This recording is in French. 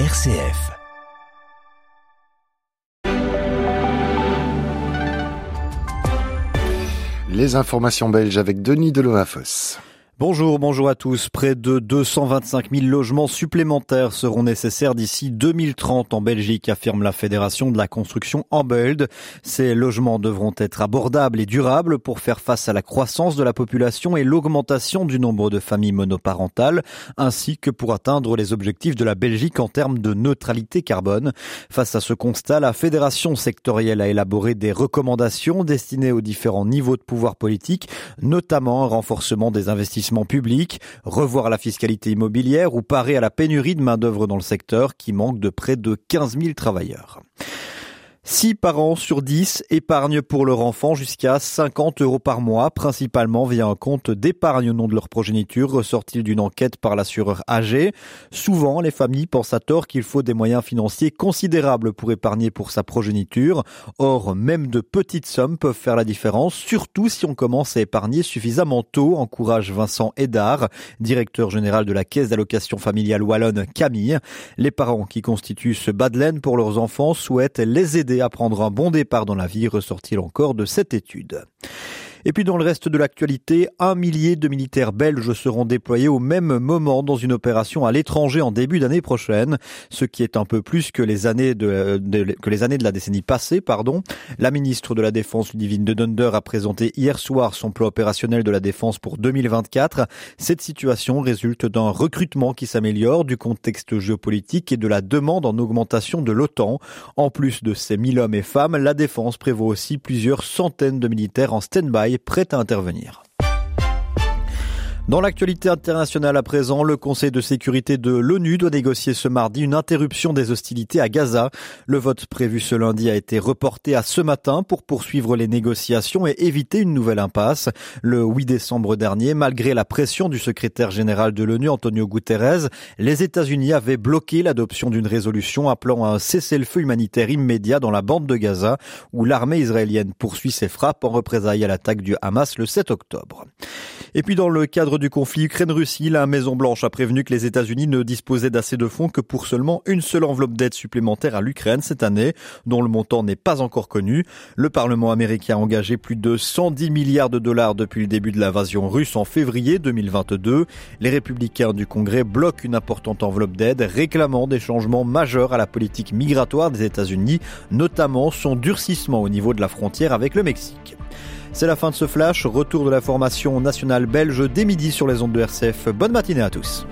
RCF. Les informations belges avec Denis Delomafos. Bonjour, bonjour à tous. Près de 225 000 logements supplémentaires seront nécessaires d'ici 2030 en Belgique, affirme la Fédération de la construction Ambeld. Ces logements devront être abordables et durables pour faire face à la croissance de la population et l'augmentation du nombre de familles monoparentales, ainsi que pour atteindre les objectifs de la Belgique en termes de neutralité carbone. Face à ce constat, la Fédération sectorielle a élaboré des recommandations destinées aux différents niveaux de pouvoir politique, notamment un renforcement des investissements public, revoir la fiscalité immobilière ou parer à la pénurie de main-d'œuvre dans le secteur qui manque de près de 15 000 travailleurs. 6 parents sur 10 épargnent pour leur enfant jusqu'à 50 euros par mois, principalement via un compte d'épargne au nom de leur progéniture, ressorti d'une enquête par l'assureur AG. Souvent, les familles pensent à tort qu'il faut des moyens financiers considérables pour épargner pour sa progéniture. Or, même de petites sommes peuvent faire la différence, surtout si on commence à épargner suffisamment tôt, encourage Vincent Hédard, directeur général de la caisse d'allocation familiale wallonne Camille. Les parents qui constituent ce bas pour leurs enfants souhaitent les aider à prendre un bon départ dans la vie, ressortit encore de cette étude. Et puis dans le reste de l'actualité, un millier de militaires belges seront déployés au même moment dans une opération à l'étranger en début d'année prochaine, ce qui est un peu plus que les années de, que les années de la décennie passée, pardon. La ministre de la Défense, Ludivine de Dunder, a présenté hier soir son plan opérationnel de la défense pour 2024. Cette situation résulte d'un recrutement qui s'améliore, du contexte géopolitique et de la demande en augmentation de l'OTAN. En plus de ces 1000 hommes et femmes, la défense prévoit aussi plusieurs centaines de militaires en stand-by prête à intervenir. Dans l'actualité internationale à présent, le Conseil de sécurité de l'ONU doit négocier ce mardi une interruption des hostilités à Gaza. Le vote prévu ce lundi a été reporté à ce matin pour poursuivre les négociations et éviter une nouvelle impasse. Le 8 décembre dernier, malgré la pression du secrétaire général de l'ONU, Antonio Guterres, les États-Unis avaient bloqué l'adoption d'une résolution appelant à un cessez-le-feu humanitaire immédiat dans la bande de Gaza, où l'armée israélienne poursuit ses frappes en représailles à l'attaque du Hamas le 7 octobre. Et puis dans le du conflit Ukraine-Russie, la Maison-Blanche a prévenu que les États-Unis ne disposaient d'assez de fonds que pour seulement une seule enveloppe d'aide supplémentaire à l'Ukraine cette année, dont le montant n'est pas encore connu. Le Parlement américain a engagé plus de 110 milliards de dollars depuis le début de l'invasion russe en février 2022. Les républicains du Congrès bloquent une importante enveloppe d'aide, réclamant des changements majeurs à la politique migratoire des États-Unis, notamment son durcissement au niveau de la frontière avec le Mexique. C'est la fin de ce flash. Retour de la formation nationale belge dès midi sur les ondes de RCF. Bonne matinée à tous.